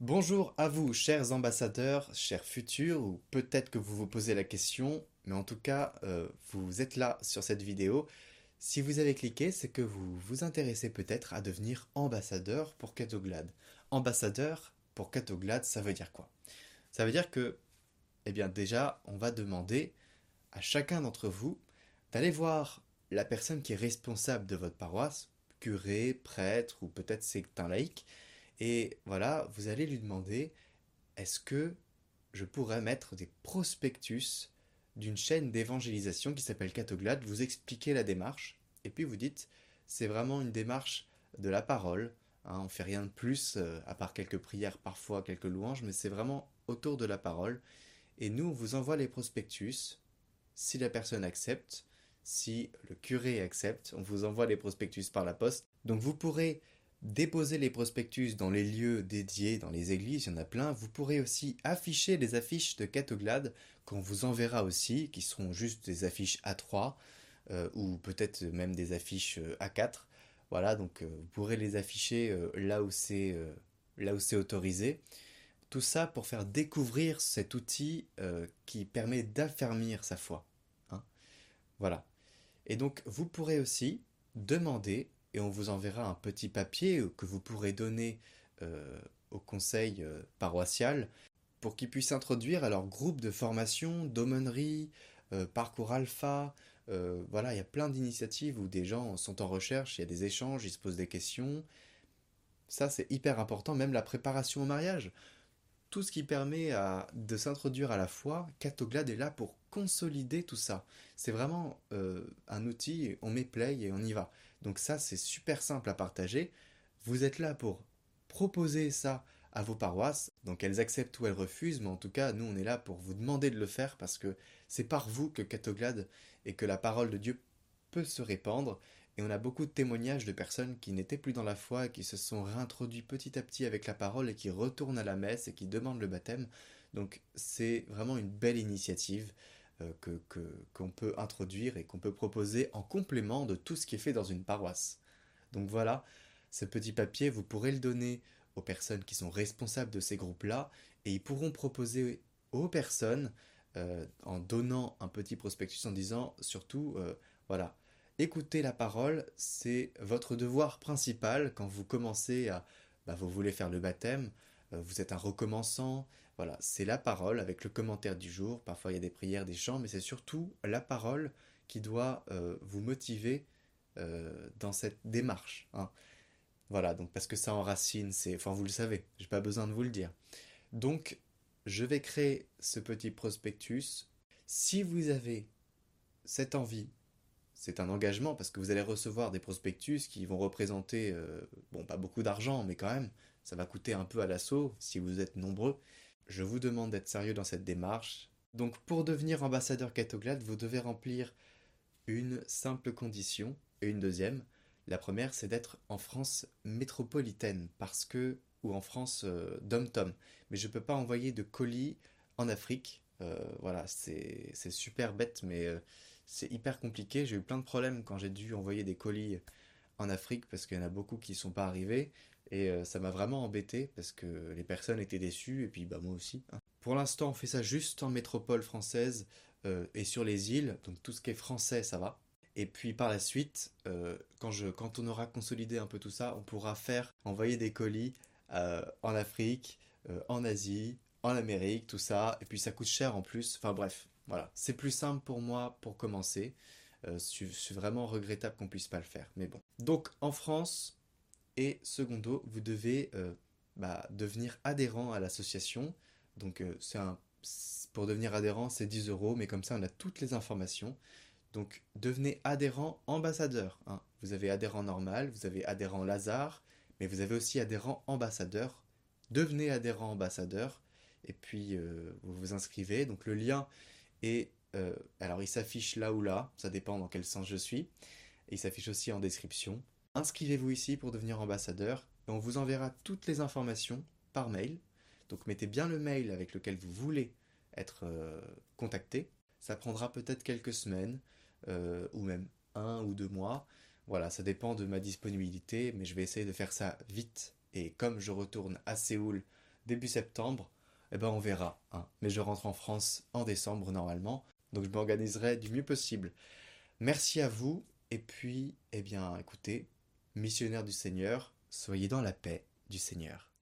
Bonjour à vous, chers ambassadeurs, chers futurs, ou peut-être que vous vous posez la question, mais en tout cas, euh, vous êtes là sur cette vidéo. Si vous avez cliqué, c'est que vous vous intéressez peut-être à devenir ambassadeur pour Catoglade. Ambassadeur pour Catoglade, ça veut dire quoi? Ça veut dire que, eh bien déjà, on va demander à chacun d'entre vous d'aller voir la personne qui est responsable de votre paroisse, curé, prêtre, ou peut-être c'est un laïc, et voilà, vous allez lui demander est-ce que je pourrais mettre des prospectus d'une chaîne d'évangélisation qui s'appelle Catoglade, vous expliquez la démarche, et puis vous dites c'est vraiment une démarche de la parole, hein, on fait rien de plus, euh, à part quelques prières parfois, quelques louanges, mais c'est vraiment autour de la parole, et nous on vous envoie les prospectus, si la personne accepte, si le curé accepte, on vous envoie les prospectus par la poste, donc vous pourrez déposer les prospectus dans les lieux dédiés, dans les églises, il y en a plein. Vous pourrez aussi afficher les affiches de Catoglade qu'on vous enverra aussi, qui seront juste des affiches A3 euh, ou peut-être même des affiches euh, A4. Voilà, donc euh, vous pourrez les afficher là où c'est là où c'est autorisé. Tout ça pour faire découvrir cet outil qui permet d'affermir sa foi. Hein. voilà. Et donc vous pourrez aussi demander et on vous enverra un petit papier que vous pourrez donner euh, au conseil euh, paroissial pour qu'ils puissent introduire à leur groupe de formation, d'aumônerie, euh, parcours alpha. voilà, il y a plein d'initiatives où des gens sont en recherche, il y a des échanges, ils se posent des questions. Ça, c'est hyper important, même la préparation au mariage. Tout ce qui permet de s'introduire à la foi, Catoglade est là pour consolider tout ça. C'est vraiment un outil, on met play et on y va. Donc ça, c'est super simple à partager. Vous êtes là pour proposer ça à vos paroisses. Donc elles acceptent ou elles refusent, mais en tout cas, nous, on est là pour vous demander de le faire parce que c'est par vous que Catoglade et que la parole de Dieu peut se répandre. Et on a beaucoup de témoignages de personnes qui n'étaient plus dans la foi qui se sont réintroduits petit à petit avec la parole et qui retournent à la messe et qui demandent le baptême. Donc c'est vraiment une belle initiative. Euh, que qu'on peut introduire et qu'on peut proposer en complément de tout ce qui est fait dans une paroisse. Donc voilà, ce petit papier, vous pourrez le donner aux personnes qui sont responsables de ces groupes-là et ils pourront proposer aux personnes euh, en donnant un petit prospectus en disant surtout euh, voilà écoutez la parole c'est votre devoir principal quand vous commencez à bah, vous voulez faire le baptême vous êtes un recommençant. Voilà, c'est la parole avec le commentaire du jour. Parfois il y a des prières, des chants, mais c'est surtout la parole qui doit euh, vous motiver euh, dans cette démarche. Hein. Voilà, donc parce que ça enracine, c'est, enfin vous le savez, j'ai pas besoin de vous le dire. Donc je vais créer ce petit prospectus. Si vous avez cette envie, c'est un engagement parce que vous allez recevoir des prospectus qui vont représenter, bon, pas beaucoup d'argent, mais quand même, ça va coûter un peu à l'assaut si vous êtes nombreux. Je vous demande d'être sérieux dans cette démarche. Donc pour devenir ambassadeur Catoglade, vous devez remplir une simple condition et une deuxième. La première, c'est d'être en France métropolitaine, parce que ou en France euh, dom-tom. Mais je ne peux pas envoyer de colis en Afrique. Euh, voilà, c'est super bête, mais euh, c'est hyper compliqué. J'ai eu plein de problèmes quand j'ai dû envoyer des colis en Afrique parce qu'il y en a beaucoup qui ne sont pas arrivés. Et euh, ça m'a vraiment embêté parce que les personnes étaient déçues et puis bah moi aussi. Hein. Pour l'instant, on fait ça juste en métropole française euh, et sur les îles, donc tout ce qui est français, ça va. Et puis par la suite, euh, quand, je, quand on aura consolidé un peu tout ça, on pourra faire envoyer des colis en Afrique, en Asie, en Amérique, tout ça. Et puis ça coûte cher en plus. Enfin bref, voilà. C'est plus simple pour moi pour commencer. C'est vraiment regrettable qu'on puisse pas le faire, mais bon. Donc en France, et secondo, vous devez euh, bah, devenir adhérent à l'association. Donc euh, c'est pour devenir adhérent, c'est 10 euros, mais comme ça on a toutes les informations. Donc devenez adhérent ambassadeur. Hein. Vous avez adhérent normal, vous avez adhérent Lazare, mais vous avez aussi adhérent ambassadeur. Devenez adhérent ambassadeur et puis euh, vous vous inscrivez. Donc le lien est... alors il s'affiche là ou là, ça dépend dans quel sens je suis. Il s'affiche aussi en description. Inscrivez-vous ici pour devenir ambassadeur et on vous enverra toutes les informations par mail. Donc mettez bien le mail avec lequel vous voulez être euh, contacté. Ça prendra peut-être quelques semaines euh, ou même un ou deux mois. Voilà, ça dépend de ma disponibilité, mais je vais essayer de faire ça vite. Et comme je retourne à Séoul début septembre, eh ben on verra. Hein. Mais je rentre en France en décembre normalement, donc je m'organiserai du mieux possible. Merci à vous, et puis, eh bien, écoutez, missionnaire du Seigneur, soyez dans la paix du Seigneur.